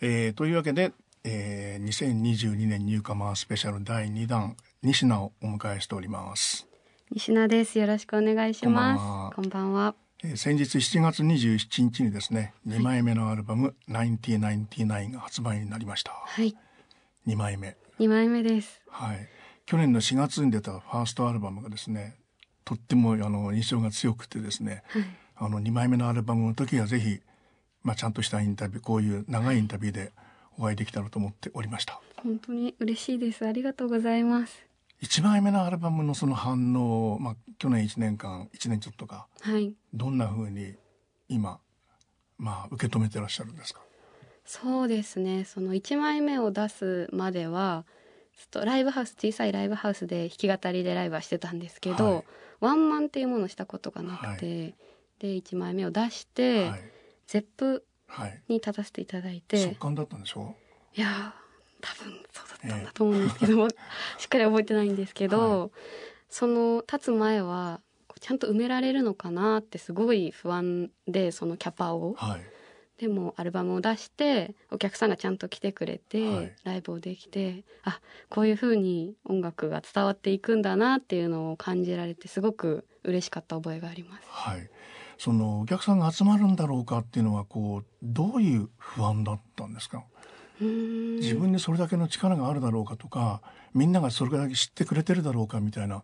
えー、というわけで、えー、2022年ニューカマースペシャル第2弾西名をお迎えしております。西名です。よろしくお願いします。こんばんは。えー、先日7月27日にですね2枚目のアルバム「1999」が発売になりました。はい。2枚目2枚目です。はい。去年の4月に出たファーストアルバムがですねとってもあの印象が強くてですね、はい、あの2枚目のアルバムの時はぜひ、まあ、ちゃんとしたインタビューこういう長いインタビューでお会いできたらと思っておりました。本当に嬉しいです。ありがとうございます。1枚目のアルバムのその反応、まあ、去年1年間1年ちょっとか、はい、どんなふうに今、まあ、受け止めてらっしゃるんですか？そうですね。その1枚目を出すまではちょっとライブハウス小さいライブハウスで弾き語りでライブはしてたんですけど、はい、ワンマンっていうものをしたことがなくて、はい、で1枚目を出して、はい、ゼップに立たせていただいて、速乾だったんでしょ？いや多分そうだったんだと思うんですけども、えー、しっかり覚えてないんですけど、その立つ前はちゃんと埋められるのかなってすごい不安でそのキャパを。でもアルバムを出してお客さんがちゃんと来てくれて、はい、ライブをできてあこういうふうに音楽が伝わっていくんだなっていうのを感じられてすごく嬉しかった覚えがあります。はい、そのお客さんが集まるんだろうかっていうのはこうどういう不安だったんですか？自分にそれだけの力があるだろうかとかみんながそれだけ知ってくれてるだろうかみたいな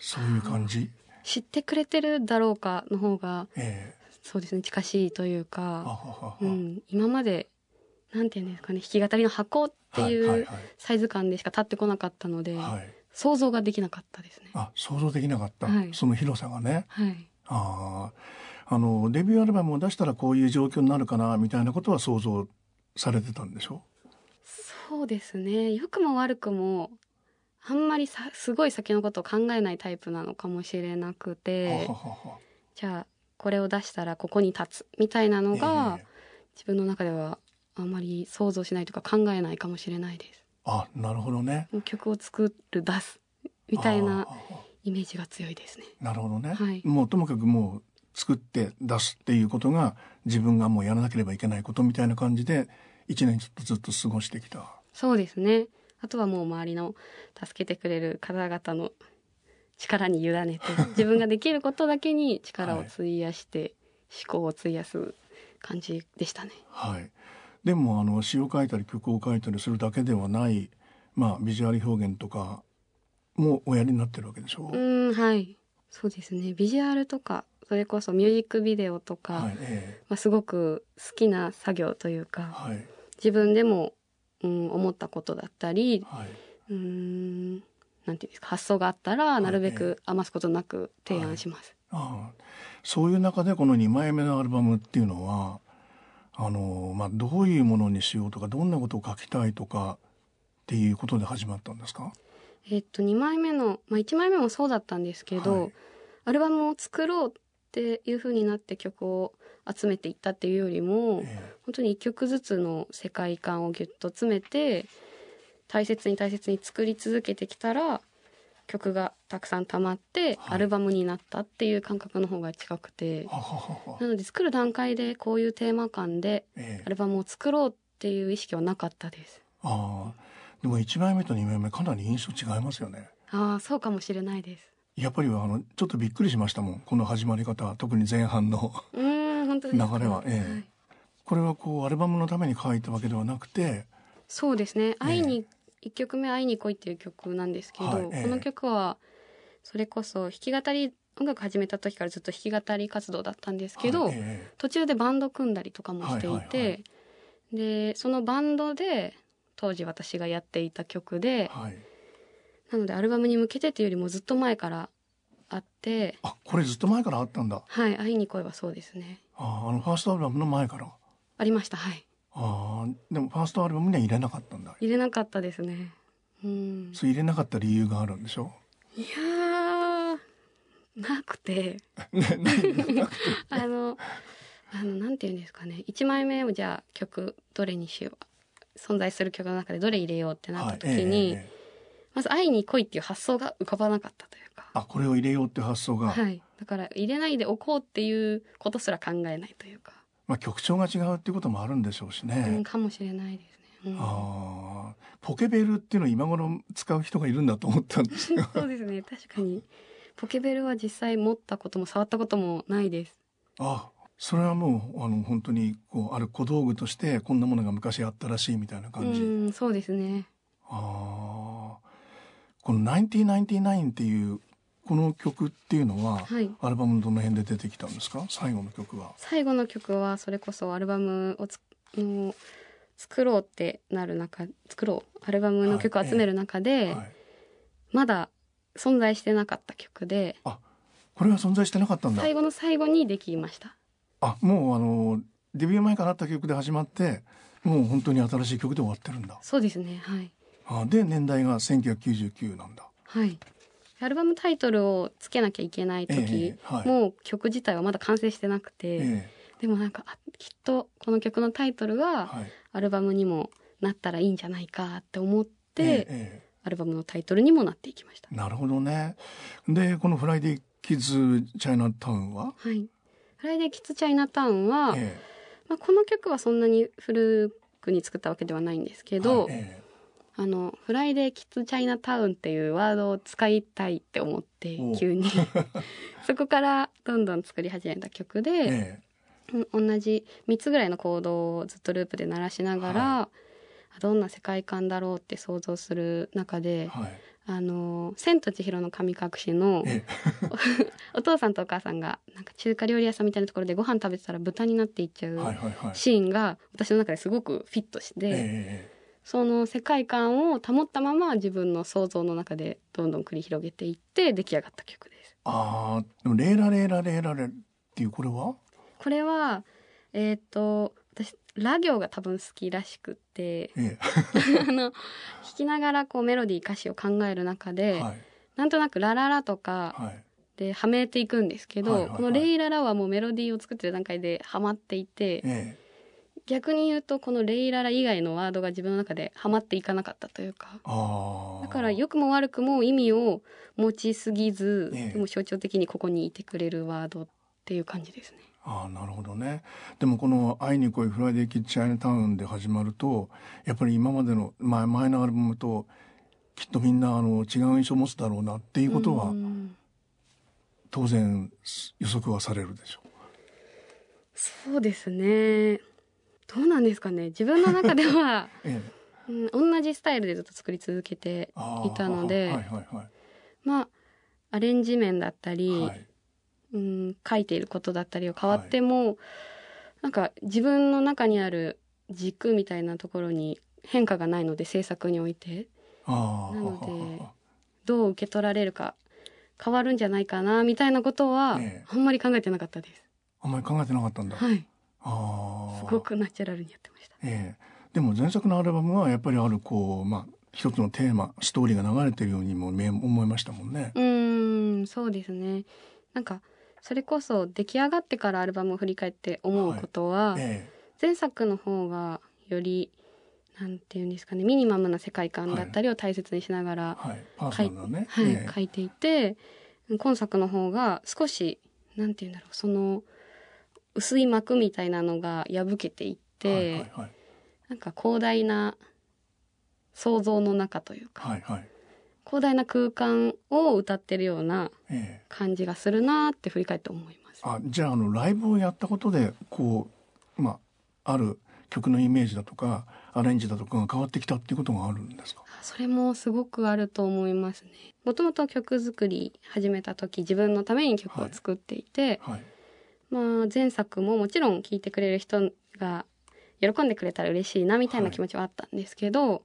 そういう感じ？知ってくれてるだろうかの方が、えそうですね近しいというか、うん、今までなんていうんですかね弾き語りの箱っていうサイズ感でしか立ってこなかったので、はい、想像ができなかったですね。あ想像できなかった、はい、その広さがね。はい、ああのデビューアルバムを出したらこういう状況になるかなみたいなことは想像されてたんでしょ？そうですね。良くも悪くもあんまりさすごい先のことを考えないタイプなのかもしれなくてじゃあこれを出したらここに立つみたいなのが、自分の中ではあんまり想像しないとか考えないかもしれないです。あなるほどね。曲を作る出すみたいなイメージが強いですね。なるほどね。はい、もうともかくもう作って出すっていうことが自分がもうやらなければいけないことみたいな感じで一年ちょっとずっと過ごしてきた。そうですね。あとはもう周りの助けてくれる方々の力に委ねて 自分ができることだけに力を費やして、はい、思考を費やす感じでしたね。はい、でもあの詩を書いたり曲を書いたりするだけではない、まあ、ビジュアル表現とかもおやりになってるわけでしょ？ううんはい。そうですね。ビジュアルとかそれこそミュージックビデオとか、はいえまあ、すごく好きな作業というか、はい、自分でも、うん、思ったことだったり、はい、うんなんていうんですか発想があったらなるべく余すことなく提案します。はい、あそういう中でこの2枚目のアルバムっていうのはあの、まあ、どういうものにしようとかどんなことを書きたいとかっていうことで始まったんですか？えっと2枚目の、まあ、1枚目もそうだったんですけど、はい、アルバムを作ろうっていうふうになって曲を集めていったっていうよりも、えー、本当に1曲ずつの世界観をぎゅっと詰めて大切に大切に作り続けてきたら曲がたくさん溜まってアルバムになったっていう感覚の方が近くて、はい、なので作る段階でこういうテーマ感でアルバムを作ろうっていう意識はなかったです。あでも1枚目と2枚目かなり印象違いますよね。ああそうかもしれないです。やっぱりあのちょっとびっくりしましたもんこの始まり方特に前半の流れは、ええ、はい、これはこうアルバムのために書いたわけではなくてそうですね「愛に1曲目「会いに来い」っていう曲なんですけど、はいえー、この曲はそれこそ弾き語り音楽始めた時からずっと弾き語り活動だったんですけど、はいえー、途中でバンド組んだりとかもしていて、でそのバンドで当時私がやっていた曲で、はい、なのでアルバムに向けてっていうよりもずっと前からあってあこれずっと前からあったんだ。はい「会いに来い」はそうですね。ああのファーストアルバムの前から。ありましたはい。ああでもファーストアルバムには入れなかったんだ。入れなかったですね。うん。そう入れなかった理由があるんでしょ？いやなくて。あのあのなんていうんですかね。1枚目をじゃあ曲どれにしよう存在する曲の中でどれ入れようってなった時に、はいええまず「会いに来い」っていう発想が浮かばなかったというかあこれを入れようっていう発想が？はいだから入れないでおこうっていうことすら考えないというかまあ曲調が違うっていうこともあるんでしょうしね。うん、かもしれないですね。うん、ああ、ポケベルっていうのを今頃使う人がいるんだと思ったんですが。そうですね。確かに。ポケベルは実際持ったことも触ったこともないです。あ、それはもうあの本当にこうある小道具としてこんなものが昔あったらしいみたいな感じ。うん、そうですね。ああ、この1999っていうこの曲っていうのは、はい。アルバムのどの辺で出てきたんですか？最後の曲は。最後の曲はそれこそアルバムをつの作ろうってなる中作ろうアルバムの曲を集める中で、はい。まだ存在してなかった曲でこれは存在してなかったんだ。最後の最後にできましたあ、もうあのデビュー前からあった曲で始まって、もう本当に新しい曲で終わってるんだ。そうですねはいあ、で年代が1999なんだ。はいアルバムタイトルをつけなきゃいけない時、ええはい。もう曲自体はまだ完成してなくて、えでもなんかあきっとこの曲のタイトルえがはい。アルバムにもなったらいいんじゃないかって思って、えええアルバムのタイトルにもなっていきましたえなるほどね。でこのフライデーキッズチャイナタウンは、はいフライデーキッズチャイナタウンは、えまあ、この曲はそんなに古くに作ったわけではないんですけえど、はいえあのフライデーキッズチャイナタウンっていうワードを使いたいって思ってお急に。そこからどんどん作り始めた曲えで、えうん同じ3つぐらいのコードをずっとループで鳴らしながら、はあどんな世界観だろうって想像する中えではい。「あの千と千尋の神隠し」のえ お父さんとお母さんがなんか中華料理屋さんみたいなところでご飯食べてたら豚になっていっちゃえう。シーンが私の中ですごくフィットして、ええその世界観を保ったまま自分の想像の中でどんどん繰り広げていって出来上がった曲です。ああ、でもレーラレーラレーラレっていうこれは？これはえっ、と私ラ行が多分好きらしくってえ あの弾きながらこうメロディー歌詞を考える中えで、はいなんとなく「ラララ」とかはい。ではめていくんですけど、はいはいはいこの「レイララ」はもうメロディーを作ってる段階ではまっていてえ逆に言うとこの「レイララ」以外のワードが自分の中ではまっていかなかったというか。だから良くも悪くも意味を持ちすぎず、ええでも象徴的にここにいてくれるワードっていう感じですね。ああなるほどね。でもこの「会いに来いフライデーキッズチャイナタウン」で始まるとやっぱり今までの前前のアルバムときっとみんなあの違う印象を持つだろうなっていうことはうん。当然予測はされるでしょそうですね。どうなんですかね。自分の中では、う。ええ、うん、同じスタイルでずっと作り続けていたのではいはいはい。まあアレンジ面だったり、はいうん、書いていることだったりは変わっても、なんか自分の中にある軸みたいなところに変化がないので制作において。なのでどう受け取られるか変わるんじゃないかなみたいなことはええ。あんまり考えてなかったです。あんまり考えてなかったんだ。はい、ああすごくナチュラルにやってました。ええ。でも前作のアルバムはやっぱりあるこうまあ一つのテーマストーリーが流れてるようにも思いましたもんね。うーんそうですね。なんかそれこそ出来上がってからアルバムを振り返って思うことは、え前作の方がよりなんていうんですかねミニマムな世界観だったりを大切にしながえら、はい。はい。ええ。書いていて今作の方が少しなんていうんだろうその薄い膜みたいなのが破けていって、なんか広大な想像の中というか、はいはい。広大な空間を歌ってるようなええ感じがするなって振り返って思います。あじゃああのライブをやったことでこうまあある曲のイメージだとかアレンジだとかが変わってきたっていうことがあるんですか？それもすごくあると思いますね。もともと曲作り始めた時自分のために曲を作っていて、はいまあ前作ももちろん聴いてくれる人が喜んでくれたら嬉しいなみたいな気持ちはあったんですけど、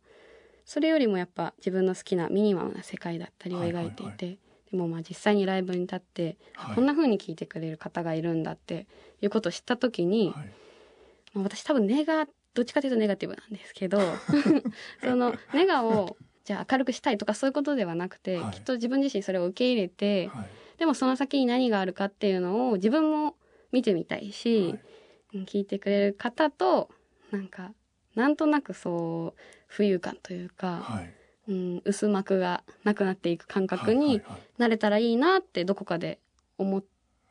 それよりもやっぱ自分の好きなミニマムな世界だったりを描いていて、でもまあ実際にライブに立って、はい。こんな風に聴いてくれる方がいるんだっていうことを知った時に、はい。まあ、私多分ネガどっちかというとネガティブなんですけど そのネガをじゃあ明るくしたいとかそういうことではなくて、はい。きっと自分自身それを受け入れて、はい。でもその先に何があるかっていうのを自分も見てみたいし、聞いてくれる方となんかなんとなくそう浮遊感というか、はい。うん、薄膜がなくなっていく感覚にはいはいはい。なれたらいいなってどこかで思っ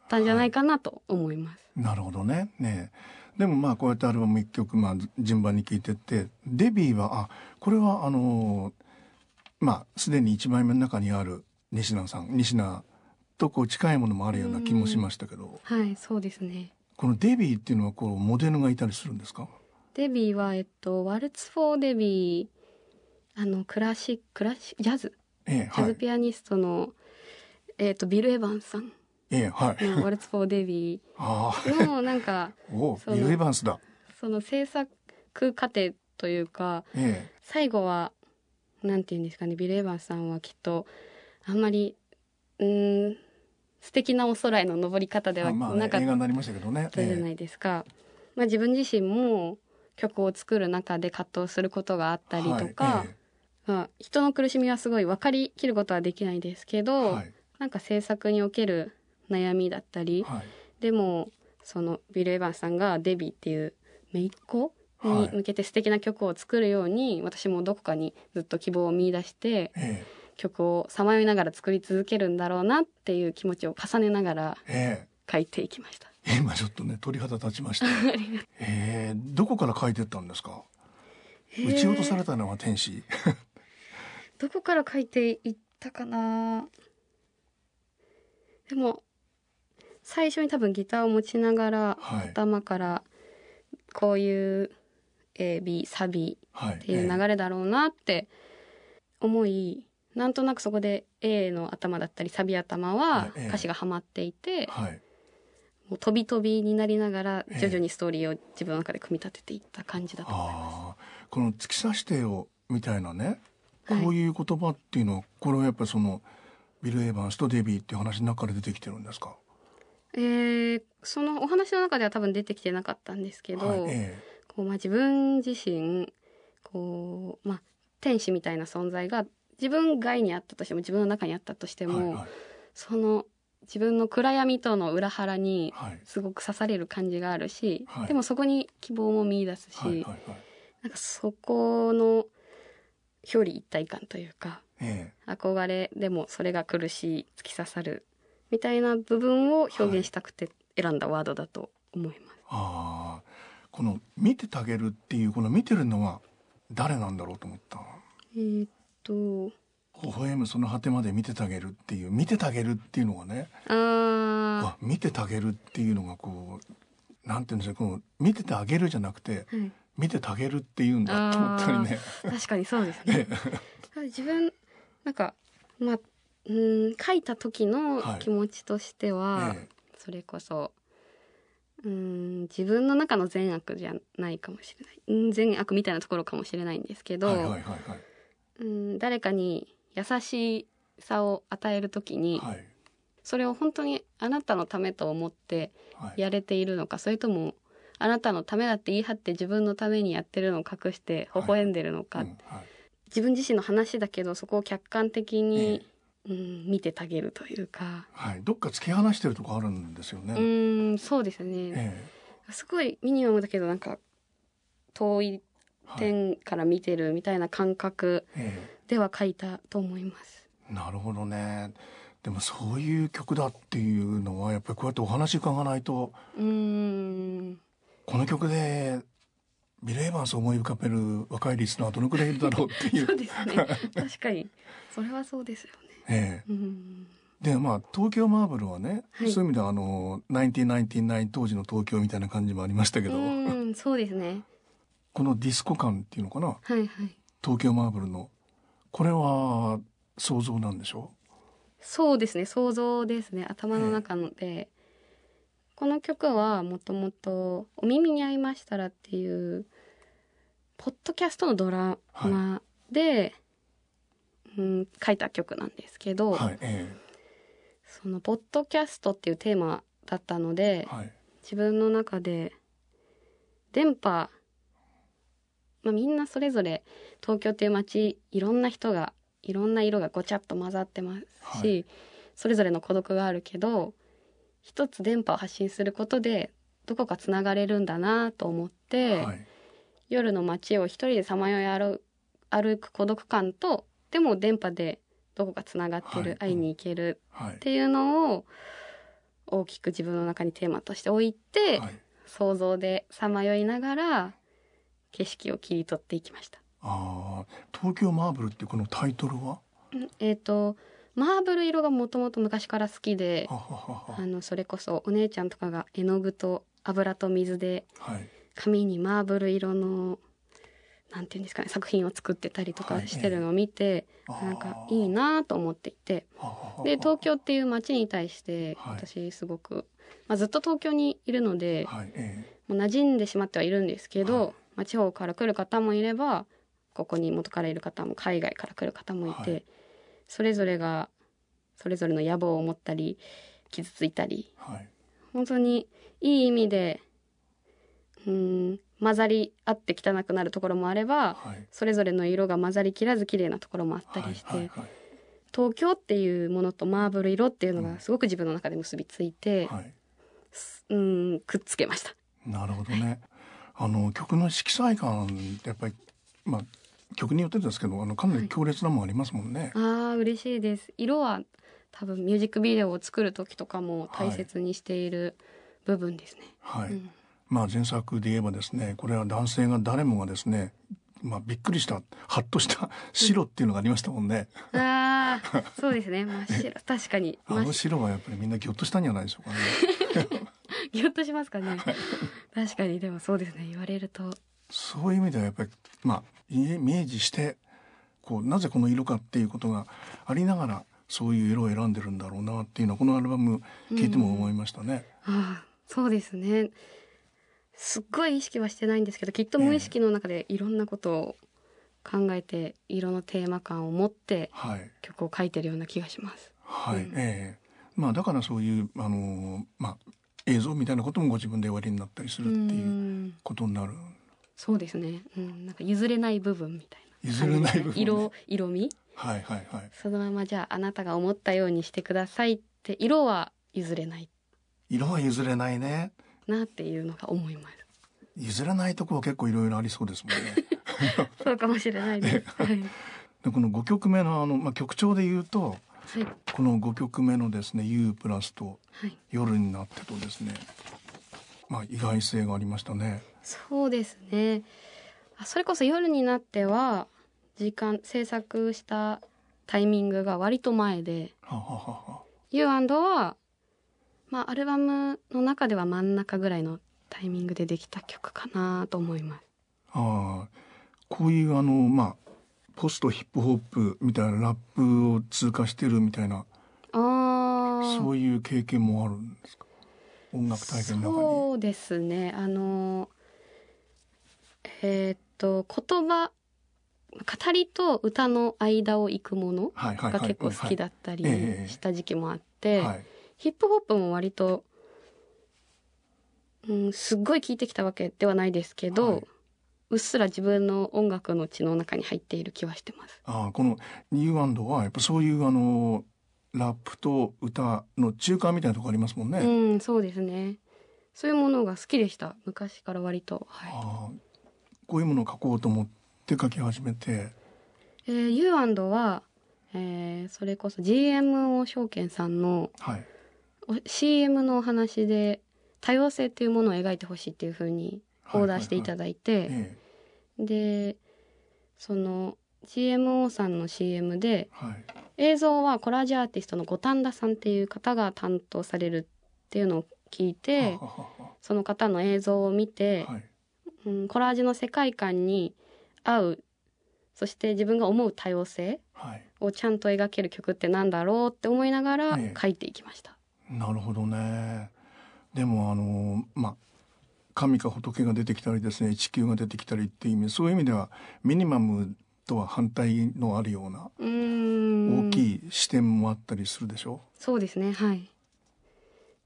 たんじゃないかなと思います。なるほどね。ねでもまあこうやってアルバム一曲まあ順番に聴いてってデビーはあこれはあのまあすでに1枚目の中にある西名さん西名とこう近いものもあるような気もしましたけど、はいそうですね。このデビーっていうのはこうモデルがいたりするんですか？デビーはえっとワルツ・フォー・デビーあのクラシッククラシジャズ。ええジャはいズピアニストの、えっとビル・エヴァンスさん。ええはい。のワルツ・フォー・デビ あーのなんかあ おビル・エヴァンスだ。その制作過程というかええ。最後はなんて言うんですかねビル・エヴァンスさんはきっとあんまりうーん素敵なお空への登り方ではあまあねなかっ映画になりましたけどね。たじゃないですか、まあ、自分自身も曲を作る中で葛藤することがあったりとか、はいえまあ、人の苦しみはすごい分かりきることはできないですけえど、はい。なんか制作における悩みだったり、はい。でもそのビル・エヴァンスさんがデビーっていう姪っ子に向けて素敵な曲を作るように、私もどこかにずっと希望を見出してえ。曲をさまよいながら作り続けるんだろうなっていう気持ちを重ねながらええ。書いていきました。え 今ちょっとね鳥肌立ちました。ええどこから書いてったんですか？撃ち落とされたのは天使。どこから書いていったかな？でも最初に多分ギターを持ちながらはい。頭からこういう AB サビはい。っていう流れだろうなって思い、なんとなくそこで A の頭だったりサビ頭はええ歌詞がはまっていて、はいもう飛び飛びになりながらええ。徐々にストーリーを自分の中で組み立てていった感じだと思います。ああこの突き刺してよみたいなねこはい。ういう言葉っていうのはこれはやっぱりそのビル・エヴァンスとデビーっていう話の中から出てきてるんですか？えーそのお話の中では多分出てきてなかったんですけど、はいえこうまあ、自分自身こう、まあ、天使みたいな存在が自分外にあったとしても自分の中にあったとしても、えはいはい。その自分の暗闇との裏腹にはい。すごく刺される感じがあるし、はい。でもそこに希望も見出すし、はいはいはい。なんかそこの表裏一体感というかえ憧れでもそれが苦しい突き刺さるみたいな部分を表現したくて選んだワードだと思います。ああこの見ててあげるっていうこの見てるのは誰なんだろうと思ったえーっと微笑むその果てまで見ててあげるっていう見ててあげるっていうのがねああ見ててあげるっていうのがこうなんていうんですかこの見ててあげるじゃなくてー、はい、見ててあげるっていうんだと思ったりね。確かにそうですね。自分なんかまあうん書いた時のはい気持ちとしては、えそれこそうん自分の中の善悪じゃないかもしれない。うん善悪みたいなところかもしれないんですけど、えはいはいはいはい。うん誰かに優しさを与える時に、はい。それを本当にあなたのためと思ってはい。やれているのかそれともあなたのためだって言い張って自分のためにやってるのを隠して微笑んでるのか、うんはい。自分自身の話だけどそこを客観的に、うん、見てたげるというか。はい、どっか突き放してるとこあるんですよね。うーんそうですね、えすごいミニマムだけどなんか遠い点から見てるみたいな感覚えでは書いたと思います。えなるほどね。でもそういう曲だっていうのはやっぱりこうやってお話伺わないとうーん。この曲でビル・エヴァンスを思い浮かべる若いリスナーはどのくらいいるだろうっていう。そう。ですね。確かに。それはそうですよね。ええ。うん。でまあ東京マーブルはね、はい。そういう意味ではあの1999当時の東京みたいな感じもありましたけうど、んそうですね。このディスコ感っていうのかな。はいはい。東京マーブルのこれは想像なんでしょ？そうですね。想像ですね。頭の中ので、この曲はもともと「お耳に合いましたら」っていうポッドキャストのドラマで、うん、書いた曲なんですけど、はいえそのポッドキャストっていうテーマだったのでえはい。自分の中で電波、まあ、みんなそれぞれ東京っていう街いろんな人がいろんな色がごちゃっと混ざってますし、はそれぞれの孤独があるけど一つ電波を発信することでどこかつながれるんだなと思って、はい。夜の街を一人でさまよい歩歩く孤独感とでも電波でどこかつながってる、はい。会いに行けるはい。っていうのを大きく自分の中にテーマとして置いて、はい。想像でさまよいながら景色を切り取っていきました。ああ、東京マーブルってこのタイトルは？えっ、とマーブル色がもともと昔から好きであのそれこそお姉ちゃんとかが絵の具と油と水ではい。紙にマーブル色のなんていうんですかね作品を作ってたりとかしてるのを見て、はいなんかいいなと思っていてで東京っていう街に対してはい私すごく、まあ、ずっと東京にいるので、はい。えもう馴染んでしまってはいるんですけど、はいまあ、地方から来る方もいればここに元からいる方も海外から来る方もいて、はいそれぞれがそれぞれの野望を持ったり傷ついたりえはい。本当にいい意味でうーん混ざり合って汚くなるところもあればはい。それぞれの色が混ざりきらず綺麗なところもあったりして、はいはい東京っていうものとマーブル色っていうのがすごく自分の中で結びついて、はい。はい。うーんくっつけました。なるほどね。あの曲の色彩感ってやっぱりまあ曲によってですけどあのかなり強烈なもんありますもんね。ああ嬉しいです。色は多分ミュージックビデオを作る時とかも大切にしている部分ですね、はい。うん。まあ前作で言えばですねこれは男性が誰もがですねまあびっくりしたハッとした白っていうのがありましたもんね。ああそうですね。真っ白。確かに。あの白はやっぱりみんなギョッとしたんじゃないでしょうかね。ギョッとしますかね。確かにでもそうですね。言われると。そういう意味ではやっぱりまあイメージしてこうなぜこの色かっていうことがありながらそういう色を選んでるんだろうなっていうのはこのアルバム聞いても思いましたね。ああそうですね。すっごい意識はしてないんですけどきっと無意識の中でいろんなことを考えて色のテーマ感を持ってはい。曲を書いてるような気がします。はい、うん。ええ。まあだからそういうあのーまあ映像みたいなこともご自分でおやりになったりするっていううん。ことになる。そうですね、うん、なんか譲れない部分みたいな。譲れない部分。ね色色味？はいはいはい。そのままじゃああなたが思ったようにしてくださいって色は譲れない。色は譲れないね。なっていうのが思います。譲れないところ結構いろいろありそうですもんね。そうかもしれないです。はい、でこの5曲目のあの、まあ、曲調で言うとはい。この5曲目のですね「U プラス」とはい、「夜になって」とですねまあ意外性がありましたね。そうですね。あそれこそ夜になっては時間制作したタイミングが割と前でははまあ、アルバムの中では真ん中ぐらいのタイミングでできた曲かなと思います。ああこういうあのまあポストヒップホップみたいなラップを通過してるみたいなそういう経験もあるんですか？音楽体験の中に。そうですね。あのえーっと言葉語りと歌の間を行くものが結構好きだったりした時期もあって、はい。ヒップホップも割と、うん、すっごい聴いてきたわけではないですけど、はいうっすら自分の音楽の血の中に入っている気はしてます。ああこのニューアンドはやっぱそういうあのラップと歌の中間みたいなとこありますもんね。うん、そうですね。そういうものが好きでした。昔から割と。はい。ああこういうものを書こうと思って書き始めてえー、ユーアンドは、えーそれこそ GMO 証券さんのはいお CM のお話で多様性っていうものを描いてほしいっていうふうにオーダーしていただいて、えでその GMO さんの CM でえはい。映像はコラージュアーティストの五反田さんっていう方が担当されるっていうのを聞いてその方の映像を見て、はい。うん、コラージュの世界観に合うそして自分が思う多様性はい。をちゃんと描ける曲ってなんだろうって思いながらええ。書いていきました。なるほどね。でもあのまあ神か仏が出てきたりですね地球が出てきたりっていう意味そういう意味ではミニマムとは反対のあるような大きい視点もあったりするでしょ？そうですねはい。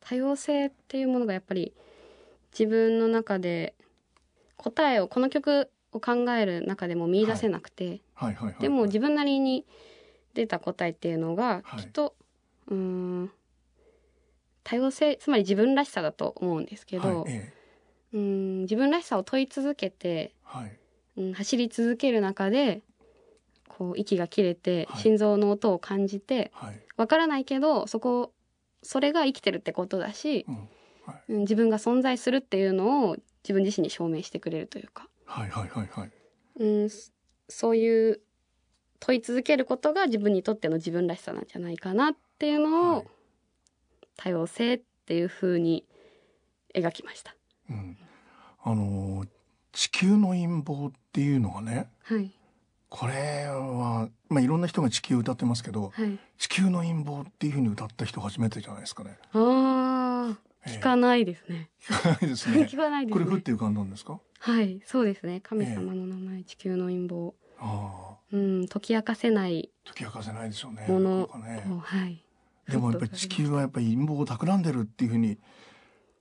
多様性っていうものがやっぱり自分の中で答えをこの曲を考える中でも見出せなくて、はい。はい。はい。でも自分なりに出た答えっていうのがはい。きっと、うーん多様性つまり自分らしさだと思うんですけど、はい。ええうーん自分らしさを問い続けて、はい。うん、走り続ける中でこう息が切れてはい。心臓の音を感じてはい。わからないけどそこそれが生きてるってことだしうんはい。うん自分が存在するっていうのを自分自身に証明してくれるというか、はいはいはいはい。うん、そそういう問い続けることが自分にとっての自分らしさなんじゃないかなっていうのを、はい。多様性っていう風に描きました。うん、あの地球の陰謀っていうのがねはいこれは、まあ、いろんな人が地球を歌ってますけどはい、地球の陰謀っていうふうに歌った人初めてじゃないですかね。あーええ聞かないですね。聞かないですね 聞。かないですね。これ降って浮かんだんですか？はい、そうですね。神様の名前、地球の陰謀。ああうん、解き明かせない解き明かせないでしょうね。ものねを、はい。でもやっぱり地球はやっぱり陰謀を企んでるっていうふうに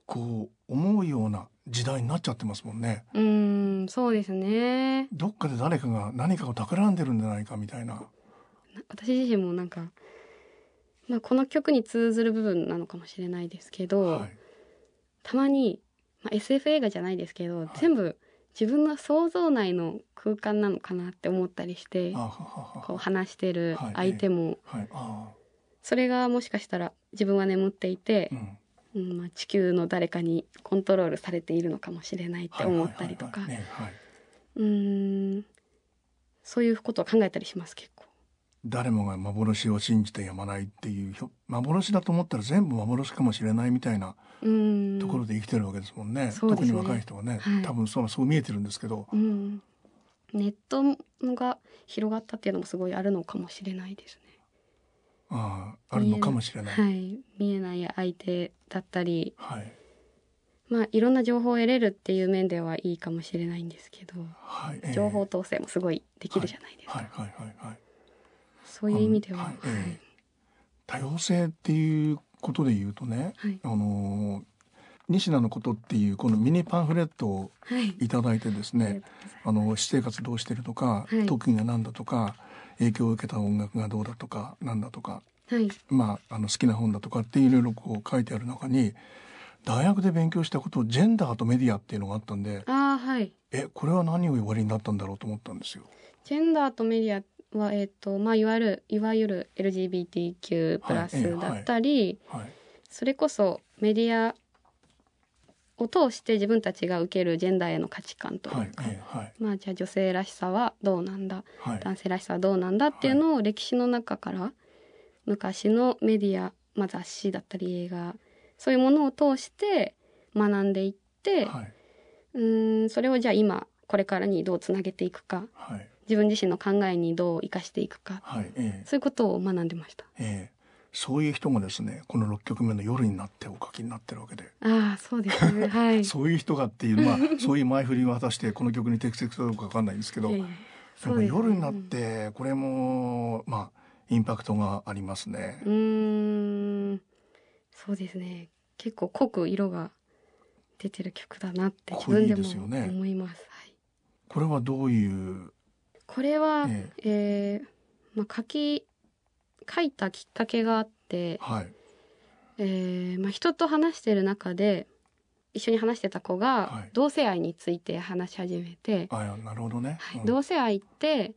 こう思うような時代になっちゃってますもんね。うん、そうですね。どっかで誰かが何かを企んでるんじゃないかみたいな。な私自身もなんか、まあ、この曲に通ずる部分なのかもしれないですけど、はい。たまに、まあ、SF 映画じゃないですけど、全部自分の想像内の空間なのかなって思ったりしてこう話してるはい相手も、はい。あそれがもしかしたら自分は眠っていてあ。う、ん。うんまあ、地球の誰かにコントロールされているのかもしれないって思ったりとか。うーん。そういうことを考えたりします結構。誰もが幻を信じてやまないっていう幻だと思ったら全部幻かもしれないみたいなところで生きてるわけですもんね,、ね。特に若い人はね、はい。多分そうそう見えてるんですけど、うん、ネットが広がったっていうのもすごいあるのかもしれないですね。あああるのかもしれない。はい、見えない相手だったり、はい。まあいろんな情報を得れるっていう面ではいいかもしれないんですけど、はいええ。情報統制もすごいできるじゃないですか。はいはいはいはい。そういう意味では、あはいええ。多様性っていうことで言うとね、はい。あのー西名のことっていうこのミニパンフレットをはい、いただいてですねとうございあの私生活どうしてるとか、はい。特技が何だとか影響を受けた音楽がどうだとかなんだとかはい、まあ、あの好きな本だとかっていろいろこう書いてある中に大学で勉強したことジェンダーとメディアっていうのがあったんでああはい。えこれは何を言われになったんだろうと思ったんですよ。ジェンダーとメディアはえっ、とまあいわゆるいわゆる LGBTQ プラはいええスだったり、はいそれこそメディアを通して自分たちが受けるジェンダーへの価値観というはいか、ええはい。まあじゃあ女性らしさはどうなんだはい。男性らしさはどうなんだっていうのを歴史の中から昔のメディア、まあ、雑誌だったり映画そういうものを通して学んでいって、はい。うーんそれをじゃあ今これからにどうつなげていくかはい。自分自身の考えにどう生かしていくかはいええ。そういうことを学んでました。ええそういう人がですねこの6曲目の「夜になって」お書きになってるわけで。ああそうですねはい。そういう人がっていうまあそういう前振りを果たしてこの曲に適切かどうかわかんないんですけど、いやいややっぱそうですね夜になってこれもまあインパクトがありますね。うーんそうですね結構濃く色が出てる曲だなって自分で濃いですいます。はい、これはどういう、これは、ええーまあ、書き書いたきっかけがあって、はいえーまあ、人と話してる中で一緒に話してた子がはい同性愛について話し始めて、あいやなるほどね。はいうん同性愛って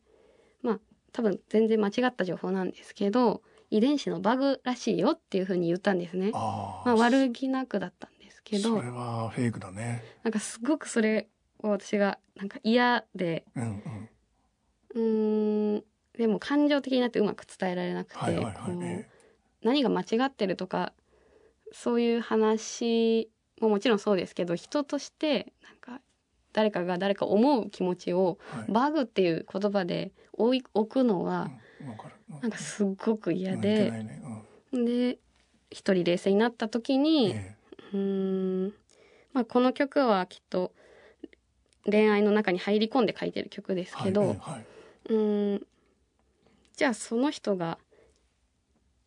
まあ多分全然間違った情報なんですけど遺伝子のバグらしいよっていうふうに言ったんですね。あまあ、悪気なくだったんですけどそれはフェイクだね。なんかすごくそれを私がなんか嫌でうんうん。うーんでも感情的になってうまく伝えられなくて、はいはいはい。こうえ何が間違ってるとかそういう話ももちろんそうですけど人としてなんか誰かが誰か思う気持ちをえはい。バグっていう言葉で置くのはうんなんか。すっごく嫌でないねで一人冷静になった時うんに、えうーんまあ、この曲はきっと恋愛の中に入り込んで書いてる曲ですえけど、はい。うーんじゃあその人が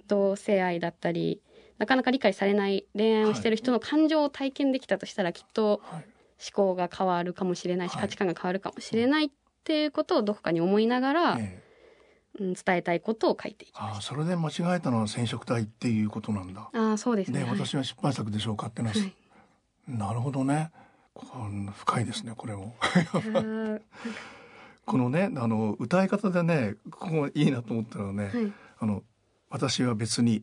同性愛だったりなかなか理解されない恋愛をしてる人の感情を体験できたとしたらきっとはい思考が変わるかもしれないしはい価値観が変わるかもしれないっていうことをどこかに思いながら、ええうん、伝えたいことを書いてああそれで間違えたのは染色体っていうことなんだ。た。ああそうですね。私は失敗作でしょうかってのは、はいなるほどね。こん深いですねこれも。このねあの歌い方でねここいいなと思ったのはね、はい。あの私は別に。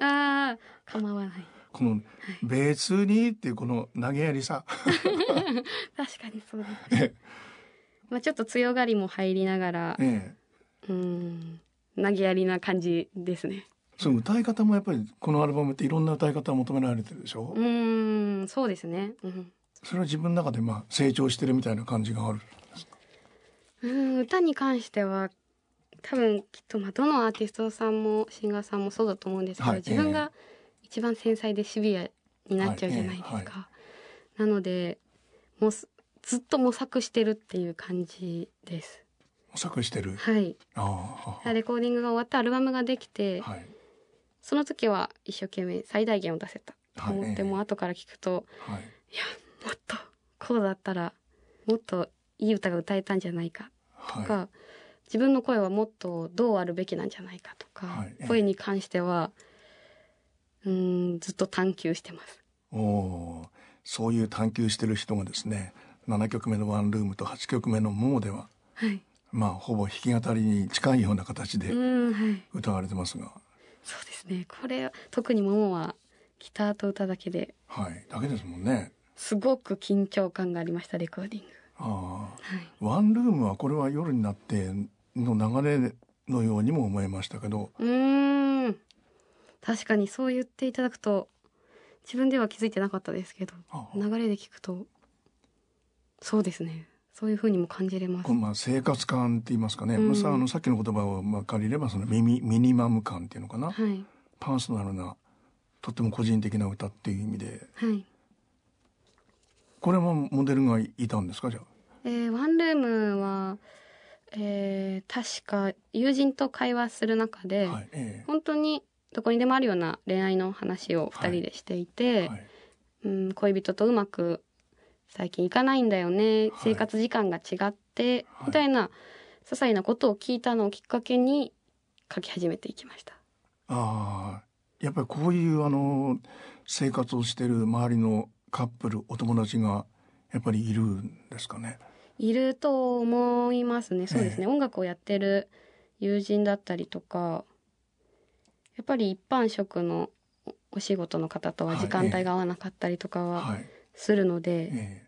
あー構わない。この別にっていうこの投げやりさ。確かにそうですね。まあちょっと強がりも入りながら、ええ、うん投げやりな感じですね。その歌い方もやっぱりこのアルバムっていろんな歌い方を求められてるでしょ？うんそうですね、うん、それは自分の中でまあ成長してるみたいな感じがあるうん歌に関しては多分きっとまあどのアーティストさんもシンガーさんもそうだと思うんですけど、はい、自分が一番繊細でシビアになっちゃうじゃないですか。はいはい、なのでもうずっと模索してるっていう感じです。模索してる？はい。ああ。レコーディングが終わってアルバムができて、はい、その時は一生懸命最大限を出せたと思って、も後から聞くと、はい、いやもっとこうだったらもっといい歌が歌えたんじゃないかとか、自分の声はもっとどうあるべきなんじゃないかとか、はい、声に関してはうんずっと探求してます。おそういう探求してる人がですね7曲目の「ワンルーム」と8曲目の「モー」では、はい、まあほぼ弾き語りに近いような形で歌われてますが、はい、そうですね。これ特に「モモ」はギターと歌だけではい。だけですもんね。すごく緊張感がありましたレコーディングああ、はい、ワンルームはこれは夜になっての流れのようにも思えましたけど。うん。確かにそう言っていただくと自分では気づいてなかったですけど流れで聞くとそうですね。そういうふうにも感じれます。まあ生活感って言いますかね。うん、さあのさっきの言葉をまあ借りればそのミミミニマム感っていうのかな。はい、パーソナルなとっても個人的な歌っていう意味で。はい、これもモデルがいたんですか？じゃあ。えー、ワンルームはえー、確か友人と会話する中で、はいえー、本当にどこにでもあるような恋愛の話を2人でしていて、はい。はい、うん、恋人とうまく最近行かないんだよね、生活時間が違って、みたいな些細なことを聞いたのをきっかけに書き始めていきました。ああやっぱりこういうあの生活をしてる周りのカップルお友達がやっぱりいるんですかね？いると思いますね。そうですね。音楽をやってる友人だったりとか、やっぱり一般職のお仕事の方とは時間帯が合わなかったりとかはするので、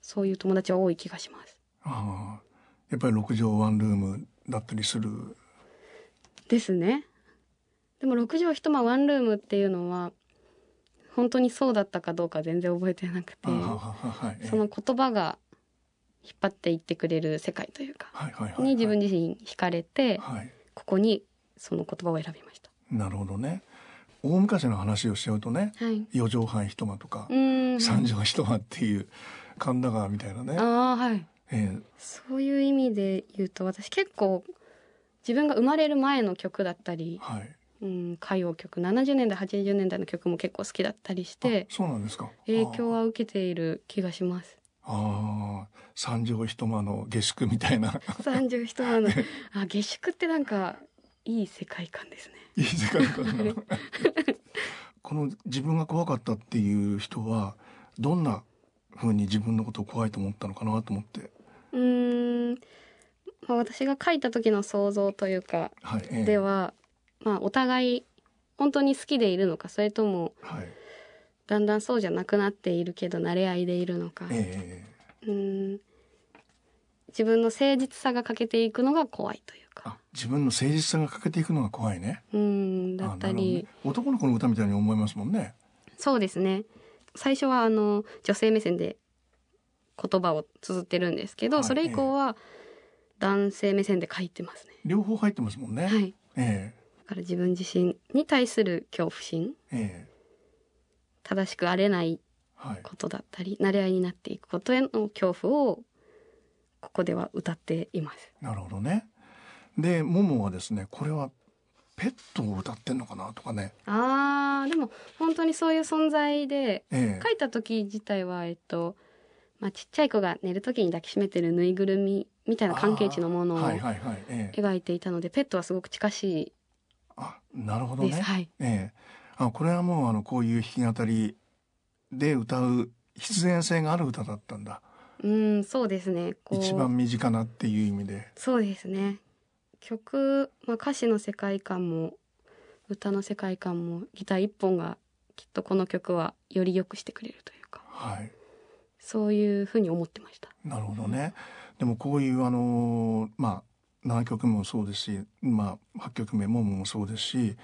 そういう友達は多い気がします。ああ、やっぱり6畳ワンルームだったりする？ですね。でも6畳一間ワンルームっていうのは本当にそうだったかどうか全然覚えてなくて、その言葉が引っ張っていってくれる世界というか、に自分自身惹かれて、はい、ここにその言葉を選びました。なるほどね。大昔の話をしちゃうとね、はい、四畳半一間とか三畳一間っていう神田川みたいなね。あはい、えー、そういう意味で言うと私結構自分が生まれる前の曲だったり、はいうん、歌謡曲。70年代80年代の曲も結構好きだったりしてそうなんですか。影響は受けている気がします。ああ三畳一間の下宿みたいな。三畳一間の あ下宿ってなんかいい世界観ですね。いい世界観 この自分が怖かったっていう人はどんなふうに自分のことを怖いと思ったのかなと思って。うん、まあ、私が書いた時の想像というか、はいええ、では、まあ、お互い本当に好きでいるのかそれとも、はい、だんだんそうじゃなくなっているけど慣れ合いでいるのか、えうん。自分の誠実さが欠けていくのが怖いというか。自分の誠実さが欠けていくのが怖いね。うんだったり、ね、男の子の歌みたいに思いますもんね。そうですね。最初はあの女性目線で言葉を綴ってるんですけど、はい、それ以降は男性目線で書いてますね。両方入ってますもんね。はい。ええだから自分自身に対する恐怖心、ええ、正しくあれないことだったり、はい、慣れ合いになっていくことへの恐怖をここでは歌っています。なるほどね。で、ももはですね、これはペットを歌ってんのかなとかね。ああ、でも本当にそういう存在で、ええ、書いた時自体はえっと、まあちっちゃい子が寝る時に抱きしめてるぬいぐるみみたいな関係値のものを描いていたので、ペットはすごく近しい。あ、なるほどね。はい。ええ。あこれはもうあのこういう弾き語りで歌う必然性がある歌だったんだ。うんそうですね一番身近なっていう意味でそうですね曲、まあ、歌詞の世界観も歌の世界観もギター一本がきっとこの曲はより良くしてくれるというか、はい、そういうふうに思ってました。なるほどね。でもこういうあのまあ7曲目もそうですし、まあ、8曲目ももそうですし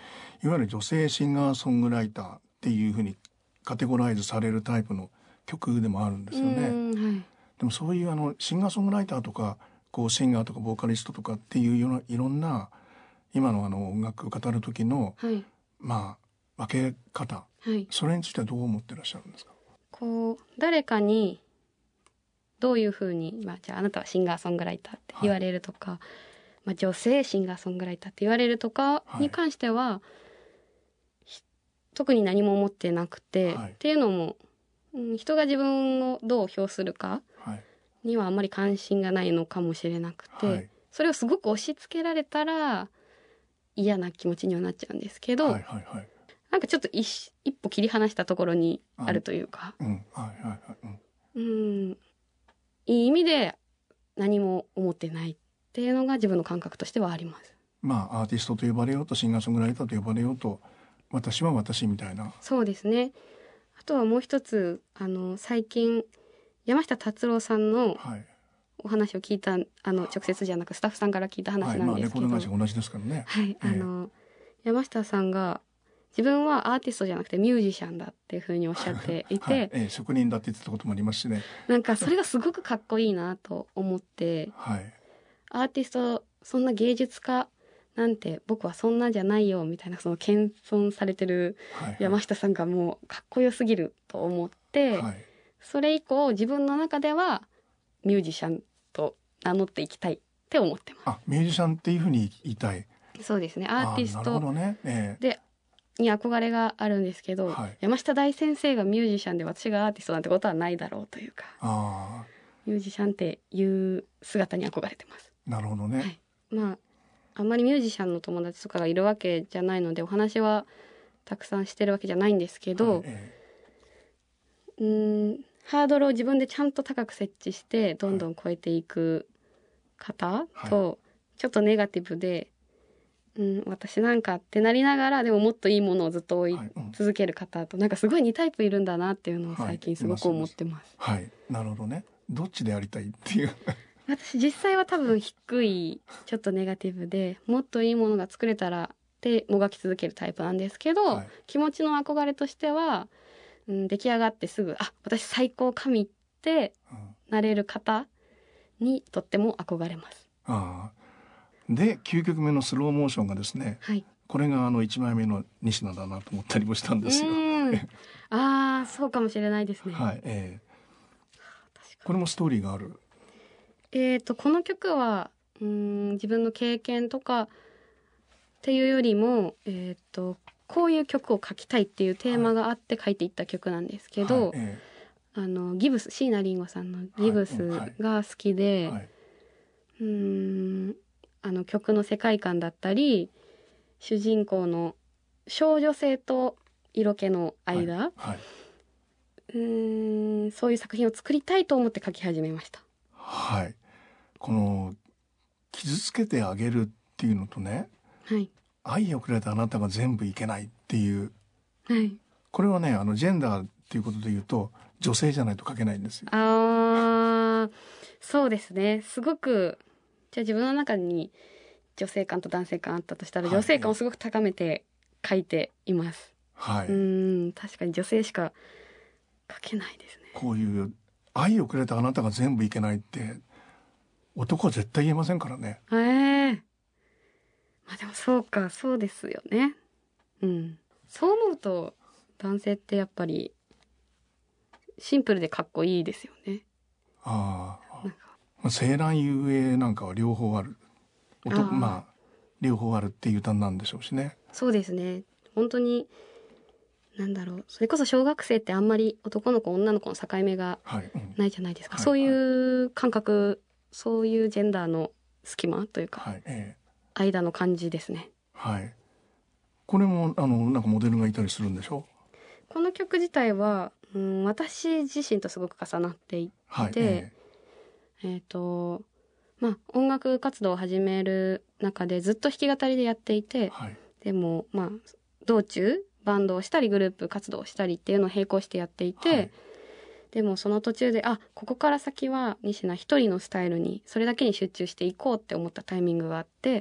いわゆる女性シンガーソングライターっていうふうにカテゴライズされるタイプの曲でもあるんですよね。はい、でもそういうあのシンガーソングライターとかこうシンガーとかボーカリストとかっていうようないろんな今のあの音楽を語る時の、はい、まあ分け方、はい、それについてはどう思ってらっしゃるんですか？こう誰かにどういうふうに、まあ、じゃああなたはシンガーソングライターって言われるとか、はい、まあ、女性シンガーソングライターって言われるとかに関しては、特に何も思ってなくて、っていうのも、うん、人が自分をどう評するかにはあんまり関心がないのかもしれなくて、それをすごく押し付けられたら嫌な気持ちにはなっちゃうんですけど、はいはいはい、なんかちょっと一一歩切り離したところにあるというか、うん、いい意味で何も思ってない。っていうのが自分の感覚としてはあります。まあアーティストと呼ばれようとシンガーソングライターと呼ばれようと私は私みたいな。そうですね。あとはもう一つあの最近山下達郎さんの、はい、お話を聞いたあの直接じゃなくスタッフさんから聞いた話なんですけど、はいまあ、同じですからね。はい、あの山下さんが自分はアーティストじゃなくてミュージシャンだっていうふうにおっしゃっていて、はい、ええ、職人だって言ってたこともありますしね。なんかそれがすごくかっこいいなと思って、はい、アーティストそんな芸術家なんて僕はそんなじゃないよみたいなその謙遜されてる山下さんがもうかっこよすぎると思って、はい、それ以降自分の中ではミュージシャンと名乗っていきたいって思ってます。あ、ミュージシャンっていうふうに言いたい。そうですね。アーティストねえー、でに憧れがあるんですけど、はい、山下大先生がミュージシャンで私がアーティストなんてことはないだろうというか。ミュージシャンっていう姿に憧れてます。なるほどね。はい、まああんまりミュージシャンの友達とかがいるわけじゃないのでお話はたくさんしてるわけじゃないんですけど、はいえー、うんハードルを自分でちゃんと高く設置してどんどん超えていく方と、ちょっとネガティブで、うん、私なんかってなりながらでももっといいものをずっと追い続ける方と、なんかすごい2タイプいるんだなっていうのを最近すごく思ってます。はい、はい、なるほどね。どっちでやりたいっていう私実際は多分低いちょっとネガティブでもっといいものが作れたらってもがき続けるタイプなんですけど、はい、気持ちの憧れとしてはうん、出来上がってすぐあ私最高神ってなれる方にとっても憧れます。あで9曲目のスローモーションがですね、はい、これがあの1枚目の西野だなと思ったりもしたんですよ。ああそうかもしれないですね。はい、えー、これもストーリーがある。えっ、とこの曲はうん自分の経験とかっていうよりもえっ、ー、とこういう曲を書きたいっていうテーマがあって書いていった曲なんですけど、はいはいあのギブス椎名林檎さんのギブスが好きで、はい。はい、うんあの曲の世界観だったり主人公の少女性と色気の間、はい、うんそういう作品を作りたいと思って書き始めました。はいこの傷つけてあげるっていうのとね、はい、愛をくれたあなたが全部いけないっていう、はい、これはねあのジェンダーっていうことで言うと女性じゃないと書けないんですよ。あそうですねすごくじゃあ自分の中に女性感と男性感あったとしたら、女性感をすごく高めて書いています。はい、うん確かに女性しか書けないですね。こういう愛をくれたあなたが全部いけないって男は絶対言えませんからね。ええ。ーあでもそうかそうですよね。うん。そう思うと男性ってやっぱりシンプルでかっこいいですよね。ああ。青蘭遊泳なんかは両方ある。あまあ両方あるっていう歌なんでしょうしね。そうですね。本当になんだろう。それこそ小学生ってあんまり男の子女の子の境目がないじゃないですか、はいうん、そういう感覚、はい、そういうジェンダーの隙間というか、はいえ間の感じですね。はい。これもあのなんかモデルがいたりするんでしょ？この曲自体は、うん、私自身とすごく重なっていて、はい、えっ、ー、えー、とまあ音楽活動を始める中でずっと弾き語りでやっていて、はい、でもまあ道中バンドをしたりグループ活動をしたりっていうのを並行してやっていて、はい、でもその途中であここから先は仁科一人のスタイルにそれだけに集中していこうって思ったタイミングがあって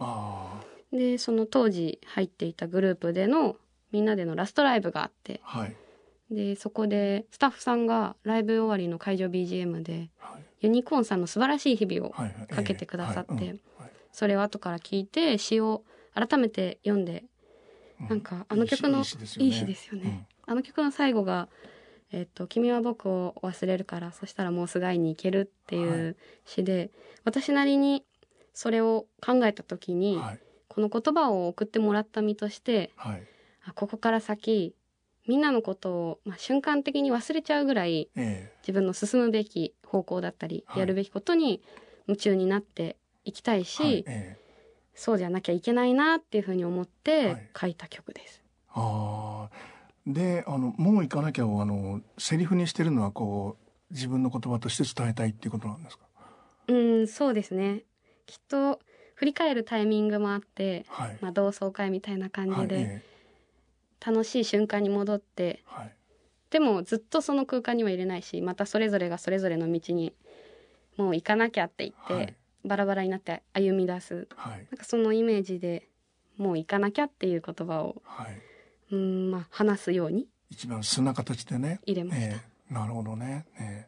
でその当時入っていたグループでのみんなでのラストライブがあって、はい、でそこでスタッフさんがライブ終わりの会場 BGM で、はい、ユニコーンさんの素晴らしい日々をかけてくださって、それを後から聞いて詩を改めて読んで、うん、なんかあの曲のいい詩ですよね、うん、あの曲の最後が「えっと、君は僕を忘れるからそしたらもうすがいに行ける」っていう詩で、はい、私なりにそれを考えた時に、はい、この言葉を送ってもらった身として、はい、あここから先みんなのことを、まあ、瞬間的に忘れちゃうぐらい、え自分の進むべき方向だったり、やるべきことに夢中になっていきたいし、え、そうじゃなきゃいけないなっていうふうに思って書いた曲です。あであのもう行かなきゃをあのセリフにしてるのはこう自分の言葉として伝えたいっていうことなんですか？うんそうですね。きっと振り返るタイミングもあって、はい、まあ、同窓会みたいな感じで、はい楽しい瞬間に戻って、はい、でもずっとその空間にはいれないしまたそれぞれがそれぞれの道にもう行かなきゃって言って、はい、バラバラになって歩み出す、はい、なんかそのイメージでもう行かなきゃっていう言葉を、はい、うんまあ話すように。一番素な形でね。入れました、えー、なるほどね、え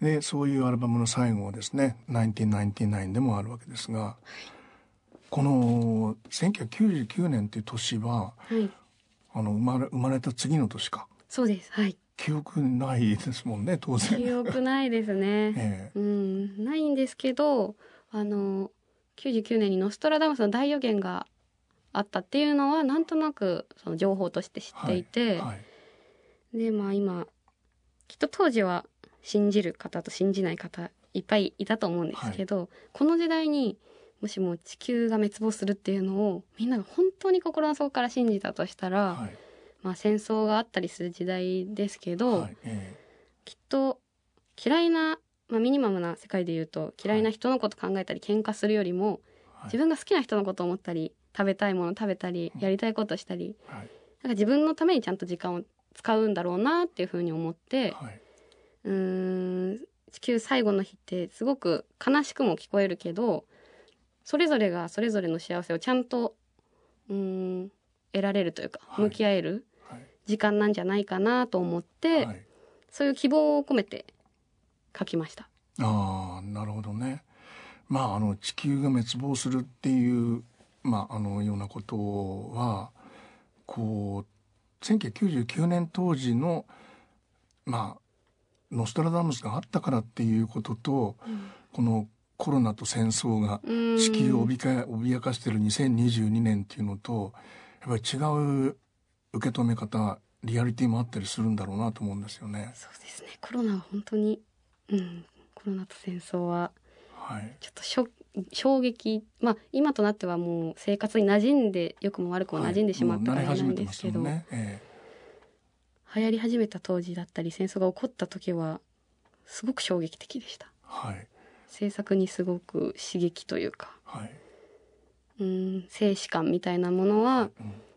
ー、でそういうアルバムの最後はですね「1999」でもあるわけですが、はい、この1999年っていう年は、はい。あの生まれ生まれた次の年か。そうです。はい。記憶ないですもんね当然。記憶ないですね、ええ、うん。ないんですけどあの99年にノストラダムスの大予言があったっていうのはなんとなくその情報として知っていて、はいはい、でまあ今きっと当時は信じる方と信じない方いっぱいいたと思うんですけど、はい、この時代にもしも地球が滅亡するっていうのをみんなが本当に心の底から信じたとしたら、はい、まあ、戦争があったりする時代ですけど、はいえー、きっと嫌いな、まあ、ミニマムな世界で言うと嫌いな人のこと考えたり喧嘩するよりも、自分が好きな人のことを思ったり食べたいもの食べたりやりたいことしたり、なんか自分のためにちゃんと時間を使うんだろうなっていうふうに思って、はい、うん地球最後の日ってすごく悲しくも聞こえるけどそれぞれがそれぞれの幸せをちゃんとうん得られるというか、はい、向き合える時間なんじゃないかなと思って、はい、そういう希望を込めて書きました。ああなるほどね。まああの地球が滅亡するっていうまああのようなことはこう1999年当時のまあノストラダムスがあったからっていうことと、うん、このコロナと戦争が地球を脅かしている2022年っていうのとやっぱり違う受け止め方リアリティもあったりするんだろうなと思うんですよね。そうですね。コロナは本当に、うん、コロナと戦争はちょっとしょ、衝撃まあ今となってはもう生活に馴染んで良くも悪くも馴染んでしまったからなんですけど、はいね。え流行り始めた当時だったり戦争が起こった時はすごく衝撃的でした。はい。制作にすごく刺激というか、はい、うん静止感みたいなものは、うん、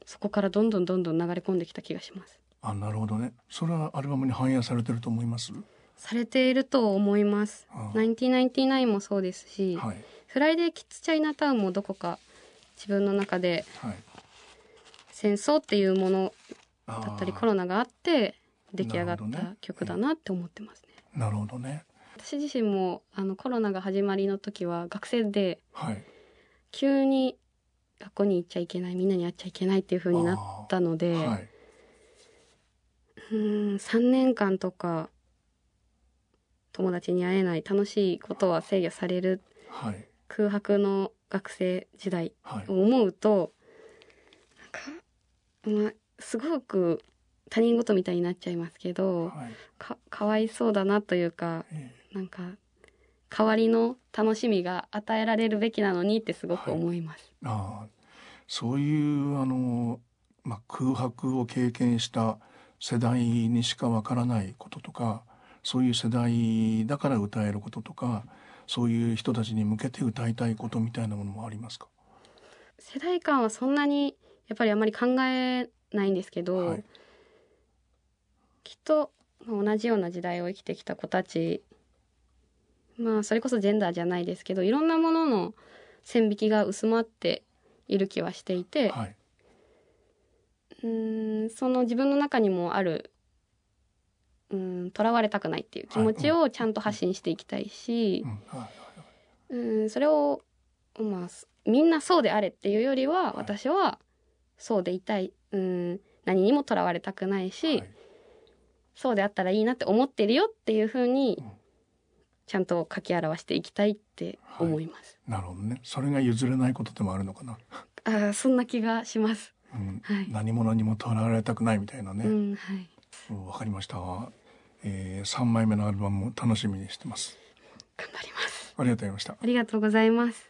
そこからどんどんどんどん流れ込んできた気がします。あなるほどね。それはアルバムに反映されてると思います？されていると思います。ナインティナインティナインもそうですし、はい、フライデーキッズチャイナタウンもどこか自分の中で、はい、戦争っていうものだったりコロナがあって出来上がった曲だなって思ってますね。なるほどね。私自身もあのコロナが始まりの時は学生で、はい、急に学校に行っちゃいけないみんなに会っちゃいけないっていう風になったので、はい、うん3年間とか友達に会えない楽しいことは制御される、はい、空白の学生時代を思うと、はい、なんか、まあ、すごく他人事みたいになっちゃいますけど、はい、かかわいそうだなというか、えなんか代わりの楽しみが与えられるべきなのにってすごく思います。はい、あ。そういうあの、まあ、空白を経験した世代にしかわからないこととかそういう世代だから歌えることとかそういう人たちに向けて歌いたいことみたいなものもありますか？世代間はそんなにやっぱりあまり考えないんですけど、はい、きっと同じような時代を生きてきた子たちまあそれこそジェンダーじゃないですけどいろんなものの線引きが薄まっている気はしていて、はい、うんその自分の中にもあるうん囚われたくないっていう気持ちをちゃんと発信していきたいし、うんそれをまあみんなそうであれっていうよりは、私はそうでいたいうん何にもとらわれたくないし、はい、そうであったらいいなって思ってるよっていうふうに、ちゃんと書き表していきたいって思います。はい、なるほどね。それが譲れないことでもあるのかな。ああ、そんな気がします。うん、はい、何者にもとらわれたくないみたいなね。うん、はい。わかりました。えー、三枚目のアルバムも楽しみにしてます。頑張ります。ありがとうございました。ありがとうございます。